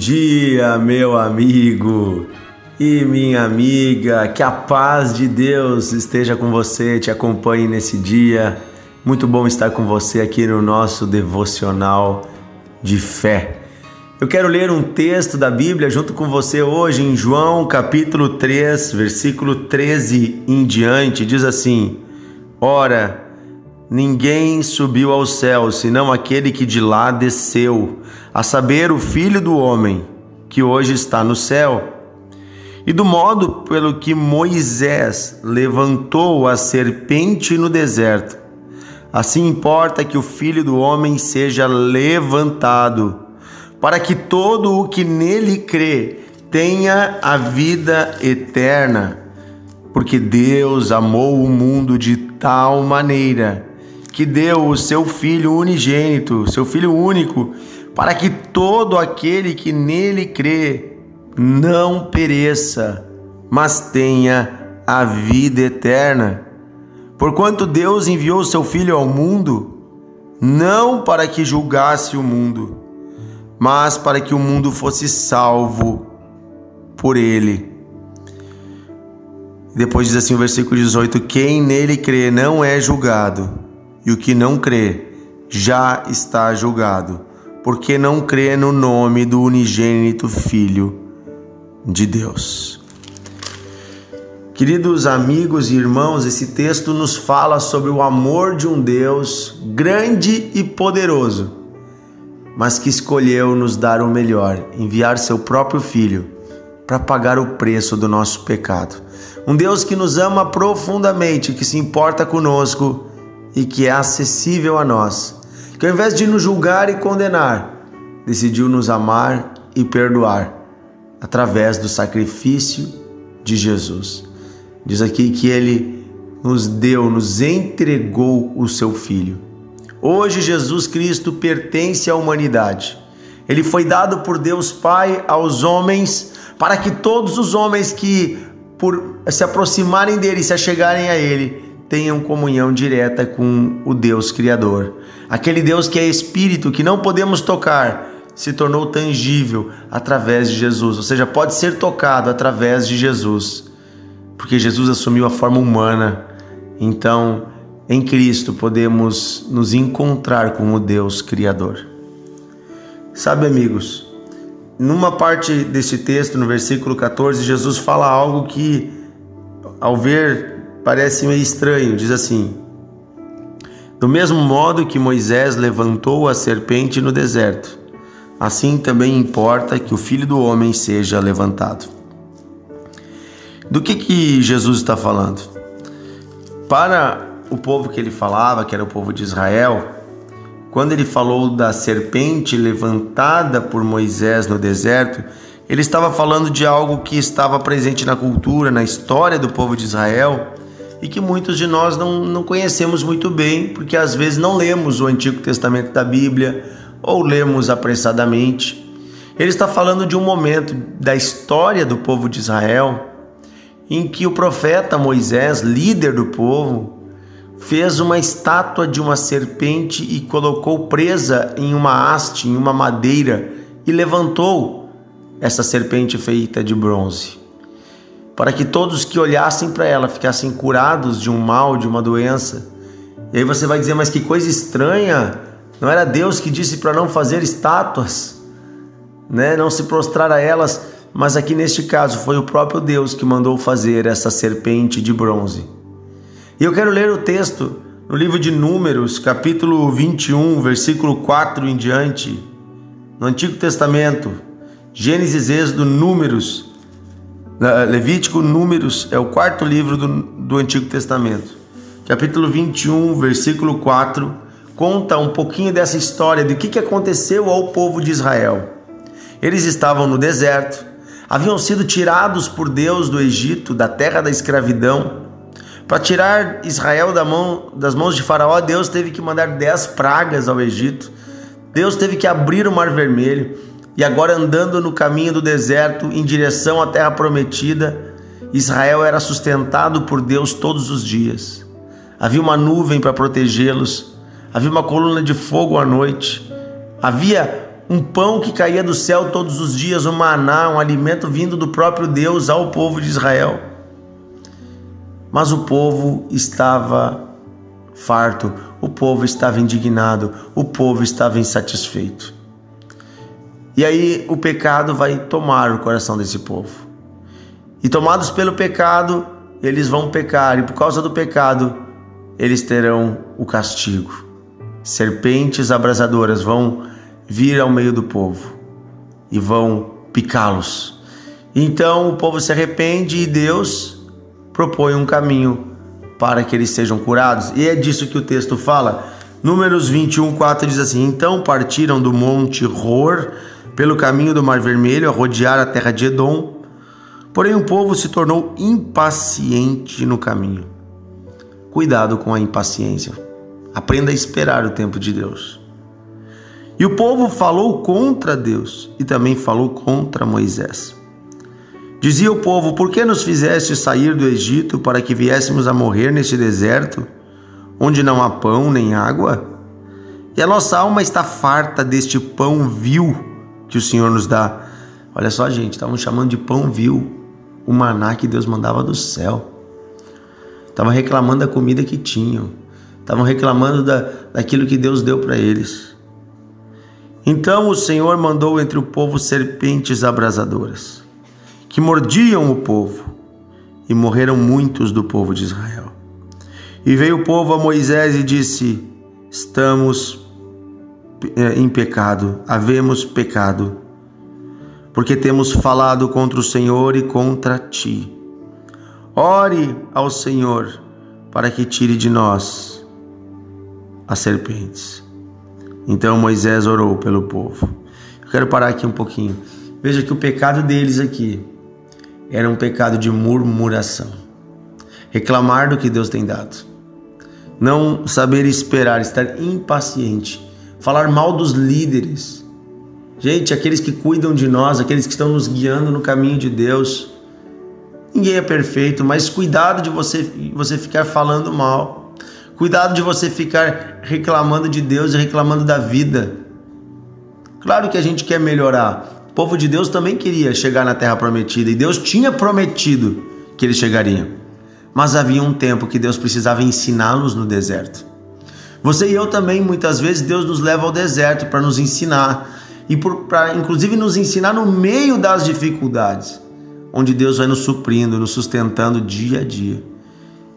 dia, meu amigo e minha amiga. Que a paz de Deus esteja com você, te acompanhe nesse dia. Muito bom estar com você aqui no nosso devocional de fé. Eu quero ler um texto da Bíblia junto com você hoje em João capítulo 3, versículo 13 em diante. Diz assim: Ora, ninguém subiu ao céu senão aquele que de lá desceu, a saber, o Filho do Homem, que hoje está no céu. E do modo pelo que Moisés levantou a serpente no deserto, assim importa que o Filho do Homem seja levantado para que todo o que nele crê tenha a vida eterna. Porque Deus amou o mundo de tal maneira que deu o seu Filho unigênito, seu Filho único, para que todo aquele que nele crê não pereça, mas tenha a vida eterna. Porquanto Deus enviou seu Filho ao mundo, não para que julgasse o mundo, mas para que o mundo fosse salvo por ele. Depois diz assim o versículo 18: Quem nele crê não é julgado, e o que não crê já está julgado, porque não crê no nome do unigênito Filho de Deus. Queridos amigos e irmãos, esse texto nos fala sobre o amor de um Deus grande e poderoso mas que escolheu nos dar o melhor, enviar seu próprio Filho para pagar o preço do nosso pecado. Um Deus que nos ama profundamente, que se importa conosco e que é acessível a nós, que ao invés de nos julgar e condenar, decidiu nos amar e perdoar através do sacrifício de Jesus. Diz aqui que ele nos deu, nos entregou o seu Filho Hoje Jesus Cristo pertence à humanidade. Ele foi dado por Deus Pai aos homens para que todos os homens que por se aproximarem dele, se achegarem a ele, tenham comunhão direta com o Deus Criador. Aquele Deus que é espírito, que não podemos tocar, se tornou tangível através de Jesus, ou seja, pode ser tocado através de Jesus, porque Jesus assumiu a forma humana. Então, em Cristo podemos nos encontrar com o Deus Criador. Sabe, amigos, numa parte desse texto, no versículo 14, Jesus fala algo que, ao ver, parece meio estranho. Diz assim: Do mesmo modo que Moisés levantou a serpente no deserto, assim também importa que o filho do homem seja levantado. Do que, que Jesus está falando? Para o povo que ele falava, que era o povo de Israel, quando ele falou da serpente levantada por Moisés no deserto, ele estava falando de algo que estava presente na cultura, na história do povo de Israel e que muitos de nós não, não conhecemos muito bem, porque às vezes não lemos o Antigo Testamento da Bíblia ou lemos apressadamente. Ele está falando de um momento da história do povo de Israel em que o profeta Moisés, líder do povo, fez uma estátua de uma serpente e colocou presa em uma haste, em uma madeira, e levantou essa serpente feita de bronze, para que todos que olhassem para ela ficassem curados de um mal, de uma doença. E aí você vai dizer, mas que coisa estranha! Não era Deus que disse para não fazer estátuas, né? Não se prostrar a elas, mas aqui neste caso foi o próprio Deus que mandou fazer essa serpente de bronze. E eu quero ler o texto no livro de Números, capítulo 21, versículo 4 em diante, no Antigo Testamento, Gênesis, Êxodo, Números, Levítico, Números, é o quarto livro do, do Antigo Testamento. Capítulo 21, versículo 4, conta um pouquinho dessa história de o que, que aconteceu ao povo de Israel. Eles estavam no deserto, haviam sido tirados por Deus do Egito, da terra da escravidão, para tirar Israel da mão, das mãos de Faraó, Deus teve que mandar dez pragas ao Egito. Deus teve que abrir o Mar Vermelho. E agora, andando no caminho do deserto em direção à terra prometida, Israel era sustentado por Deus todos os dias. Havia uma nuvem para protegê-los, havia uma coluna de fogo à noite, havia um pão que caía do céu todos os dias, um maná, um alimento vindo do próprio Deus ao povo de Israel. Mas o povo estava farto, o povo estava indignado, o povo estava insatisfeito. E aí o pecado vai tomar o coração desse povo. E tomados pelo pecado, eles vão pecar, e por causa do pecado, eles terão o castigo. Serpentes abrasadoras vão vir ao meio do povo e vão picá-los. Então o povo se arrepende e Deus propõe um caminho para que eles sejam curados. E é disso que o texto fala. Números 21, 4 diz assim: Então partiram do monte Hor pelo caminho do Mar Vermelho a rodear a terra de Edom. Porém, o povo se tornou impaciente no caminho. Cuidado com a impaciência. Aprenda a esperar o tempo de Deus. E o povo falou contra Deus e também falou contra Moisés. Dizia o povo: Por que nos fizeste sair do Egito para que viéssemos a morrer neste deserto, onde não há pão nem água? E a nossa alma está farta deste pão vil que o Senhor nos dá. Olha só, gente, estavam chamando de pão vil o maná que Deus mandava do céu. Estavam reclamando da comida que tinham. Estavam reclamando da, daquilo que Deus deu para eles. Então o Senhor mandou entre o povo serpentes abrasadoras que mordiam o povo, e morreram muitos do povo de Israel. E veio o povo a Moisés e disse: Estamos em pecado, havemos pecado, porque temos falado contra o Senhor e contra ti. Ore ao Senhor para que tire de nós as serpentes. Então Moisés orou pelo povo. Eu quero parar aqui um pouquinho. Veja que o pecado deles aqui era um pecado de murmuração. Reclamar do que Deus tem dado. Não saber esperar, estar impaciente. Falar mal dos líderes. Gente, aqueles que cuidam de nós, aqueles que estão nos guiando no caminho de Deus. Ninguém é perfeito, mas cuidado de você, você ficar falando mal. Cuidado de você ficar reclamando de Deus e reclamando da vida. Claro que a gente quer melhorar, o povo de Deus também queria chegar na terra prometida e Deus tinha prometido que eles chegariam. Mas havia um tempo que Deus precisava ensiná-los no deserto. Você e eu também, muitas vezes, Deus nos leva ao deserto para nos ensinar e para, inclusive, nos ensinar no meio das dificuldades, onde Deus vai nos suprindo, nos sustentando dia a dia.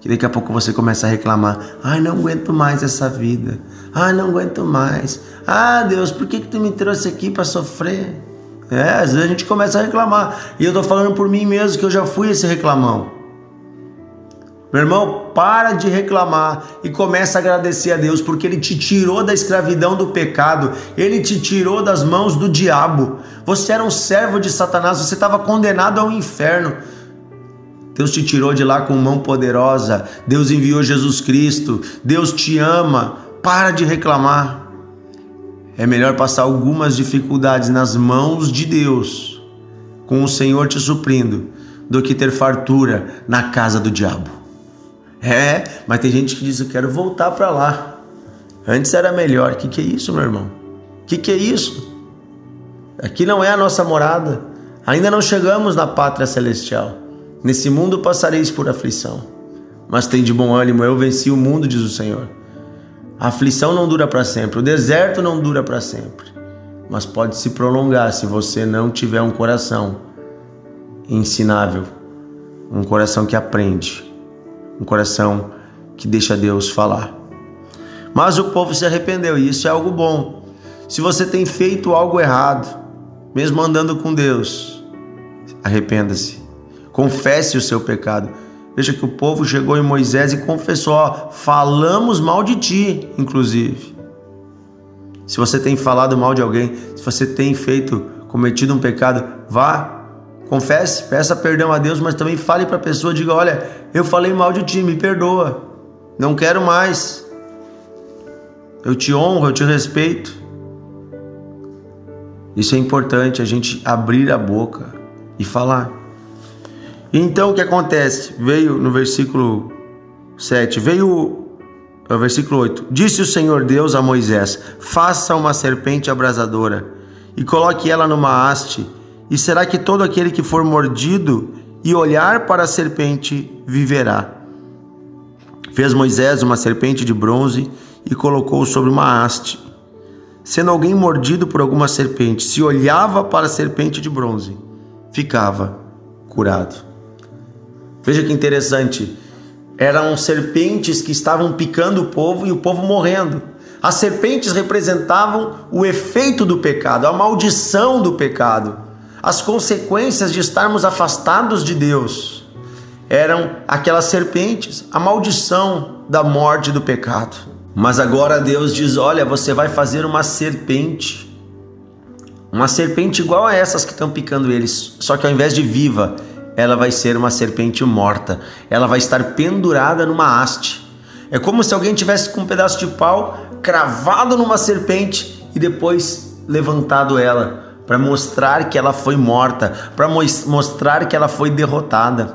Que daqui a pouco você começa a reclamar: ai, não aguento mais essa vida, ai, não aguento mais, ah, Deus, por que, que tu me trouxe aqui para sofrer? É, às vezes a gente começa a reclamar. E eu tô falando por mim mesmo que eu já fui esse reclamão. Meu irmão, para de reclamar e começa a agradecer a Deus, porque Ele te tirou da escravidão do pecado, Ele te tirou das mãos do diabo. Você era um servo de Satanás, você estava condenado ao inferno. Deus te tirou de lá com mão poderosa, Deus enviou Jesus Cristo, Deus te ama. Para de reclamar. É melhor passar algumas dificuldades nas mãos de Deus, com o Senhor te suprindo, do que ter fartura na casa do diabo. É, mas tem gente que diz: Eu quero voltar para lá. Antes era melhor. O que, que é isso, meu irmão? O que, que é isso? Aqui não é a nossa morada. Ainda não chegamos na pátria celestial. Nesse mundo passareis por aflição. Mas tem de bom ânimo, eu venci o mundo, diz o Senhor. A aflição não dura para sempre, o deserto não dura para sempre, mas pode se prolongar se você não tiver um coração ensinável, um coração que aprende, um coração que deixa Deus falar. Mas o povo se arrependeu e isso é algo bom. Se você tem feito algo errado, mesmo andando com Deus, arrependa-se. Confesse o seu pecado Veja que o povo chegou em Moisés e confessou: ó, falamos mal de ti, inclusive. Se você tem falado mal de alguém, se você tem feito, cometido um pecado, vá, confesse, peça perdão a Deus, mas também fale para a pessoa, diga: olha, eu falei mal de ti, me perdoa, não quero mais. Eu te honro, eu te respeito. Isso é importante, a gente abrir a boca e falar. Então o que acontece? Veio no versículo 7, veio o versículo 8. Disse o Senhor Deus a Moisés: Faça uma serpente abrasadora e coloque ela numa haste. E será que todo aquele que for mordido e olhar para a serpente viverá? Fez Moisés uma serpente de bronze e colocou sobre uma haste. Sendo alguém mordido por alguma serpente, se olhava para a serpente de bronze, ficava curado. Veja que interessante. Eram serpentes que estavam picando o povo e o povo morrendo. As serpentes representavam o efeito do pecado, a maldição do pecado, as consequências de estarmos afastados de Deus. Eram aquelas serpentes, a maldição da morte do pecado. Mas agora Deus diz: Olha, você vai fazer uma serpente, uma serpente igual a essas que estão picando eles, só que ao invés de viva, ela vai ser uma serpente morta. Ela vai estar pendurada numa haste. É como se alguém tivesse com um pedaço de pau cravado numa serpente e depois levantado ela para mostrar que ela foi morta, para mostrar que ela foi derrotada.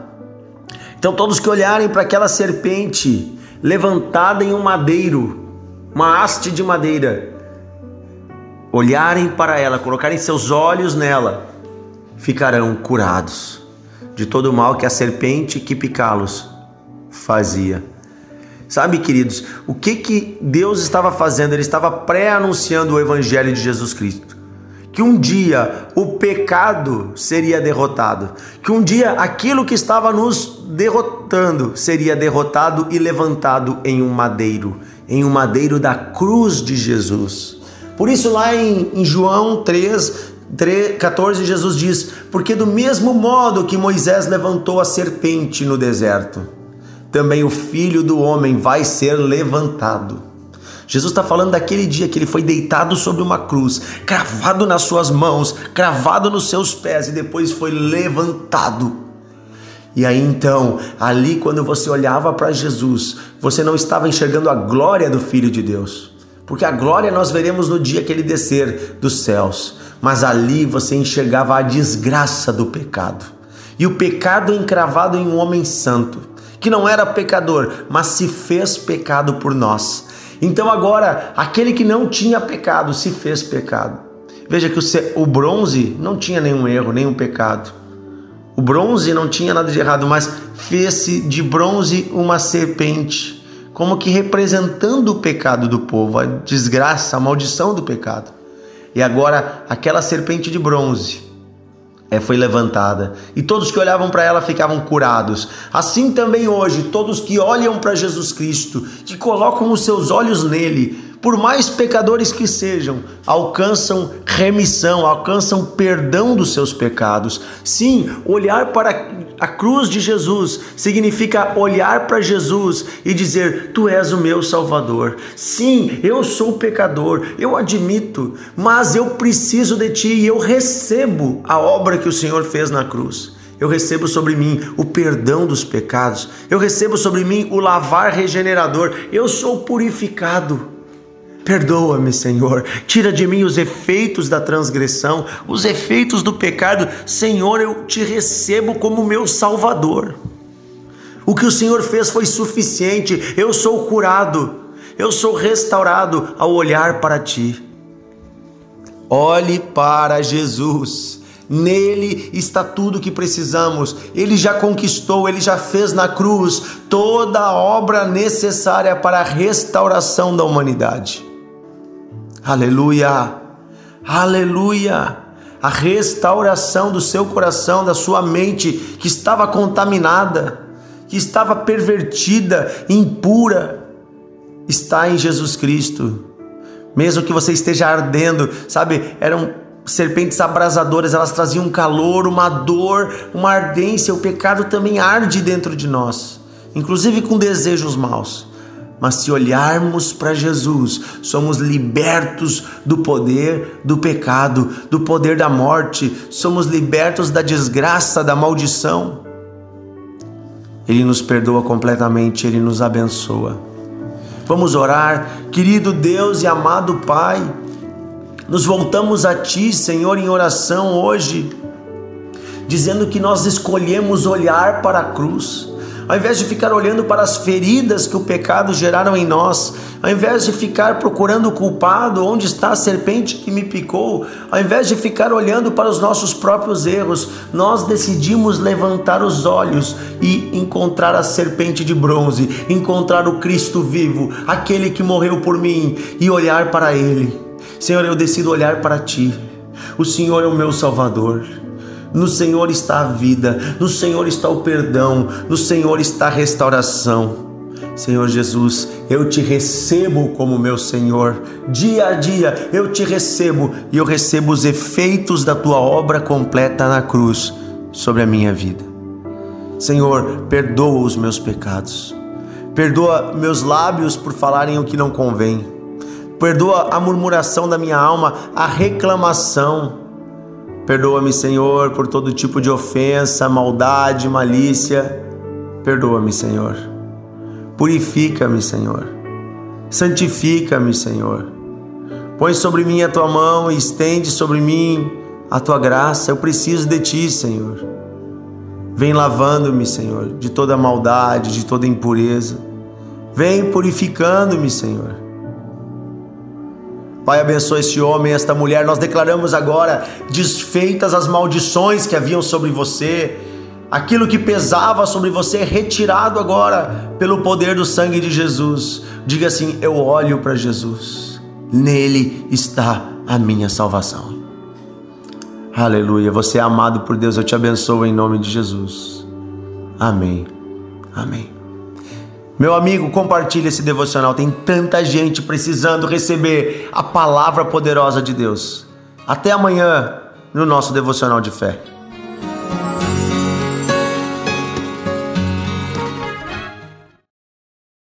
Então todos que olharem para aquela serpente levantada em um madeiro, uma haste de madeira, olharem para ela, colocarem seus olhos nela, ficarão curados de todo o mal que a serpente que picá-los fazia. Sabe, queridos, o que que Deus estava fazendo? Ele estava pré-anunciando o evangelho de Jesus Cristo. Que um dia o pecado seria derrotado, que um dia aquilo que estava nos derrotando seria derrotado e levantado em um madeiro, em um madeiro da cruz de Jesus. Por isso, lá em, em João 3, 14, Jesus diz: Porque do mesmo modo que Moisés levantou a serpente no deserto, também o filho do homem vai ser levantado. Jesus está falando daquele dia que ele foi deitado sobre uma cruz, cravado nas suas mãos, cravado nos seus pés e depois foi levantado. E aí então, ali quando você olhava para Jesus, você não estava enxergando a glória do Filho de Deus, porque a glória nós veremos no dia que ele descer dos céus mas ali você enxergava a desgraça do pecado. E o pecado encravado em um homem santo, que não era pecador, mas se fez pecado por nós. Então agora, aquele que não tinha pecado se fez pecado. Veja que o bronze não tinha nenhum erro, nenhum pecado. O bronze não tinha nada de errado, mas fez-se de bronze uma serpente, como que representando o pecado do povo, a desgraça, a maldição do pecado. E agora aquela serpente de bronze foi levantada e todos que olhavam para ela ficavam curados. Assim também hoje, todos que olham para Jesus Cristo, que colocam os seus olhos nele, por mais pecadores que sejam, alcançam remissão, alcançam perdão dos seus pecados. Sim, olhar para a cruz de Jesus significa olhar para Jesus e dizer: Tu és o meu Salvador. Sim, eu sou pecador, eu admito, mas eu preciso de Ti e eu recebo a obra que o Senhor fez na cruz. Eu recebo sobre mim o perdão dos pecados, eu recebo sobre mim o lavar regenerador, eu sou purificado. Perdoa-me, Senhor. Tira de mim os efeitos da transgressão, os efeitos do pecado. Senhor, eu te recebo como meu Salvador. O que o Senhor fez foi suficiente. Eu sou curado. Eu sou restaurado ao olhar para ti. Olhe para Jesus. Nele está tudo o que precisamos. Ele já conquistou, ele já fez na cruz toda a obra necessária para a restauração da humanidade. Aleluia! Aleluia! A restauração do seu coração, da sua mente que estava contaminada, que estava pervertida, impura, está em Jesus Cristo. Mesmo que você esteja ardendo, sabe, eram serpentes abrasadoras, elas traziam um calor, uma dor, uma ardência. O pecado também arde dentro de nós, inclusive com desejos maus. Mas se olharmos para Jesus, somos libertos do poder do pecado, do poder da morte, somos libertos da desgraça, da maldição. Ele nos perdoa completamente, ele nos abençoa. Vamos orar, querido Deus e amado Pai. Nos voltamos a Ti, Senhor, em oração hoje, dizendo que nós escolhemos olhar para a cruz ao invés de ficar olhando para as feridas que o pecado geraram em nós, ao invés de ficar procurando o culpado, onde está a serpente que me picou, ao invés de ficar olhando para os nossos próprios erros, nós decidimos levantar os olhos e encontrar a serpente de bronze, encontrar o Cristo vivo, aquele que morreu por mim, e olhar para ele. Senhor, eu decido olhar para ti. O Senhor é o meu Salvador. No Senhor está a vida, no Senhor está o perdão, no Senhor está a restauração. Senhor Jesus, eu te recebo como meu Senhor. Dia a dia eu te recebo e eu recebo os efeitos da tua obra completa na cruz sobre a minha vida. Senhor, perdoa os meus pecados. Perdoa meus lábios por falarem o que não convém. Perdoa a murmuração da minha alma, a reclamação Perdoa-me, Senhor, por todo tipo de ofensa, maldade, malícia. Perdoa-me, Senhor. Purifica-me, Senhor. Santifica-me, Senhor. Põe sobre mim a tua mão e estende sobre mim a tua graça. Eu preciso de ti, Senhor. Vem lavando-me, Senhor, de toda maldade, de toda impureza. Vem purificando-me, Senhor. Pai, abençoa este homem, esta mulher. Nós declaramos agora desfeitas as maldições que haviam sobre você. Aquilo que pesava sobre você é retirado agora pelo poder do sangue de Jesus. Diga assim: Eu olho para Jesus, nele está a minha salvação. Aleluia. Você é amado por Deus, eu te abençoo em nome de Jesus. Amém. Amém. Meu amigo, compartilhe esse devocional. Tem tanta gente precisando receber a palavra poderosa de Deus. Até amanhã no nosso devocional de fé.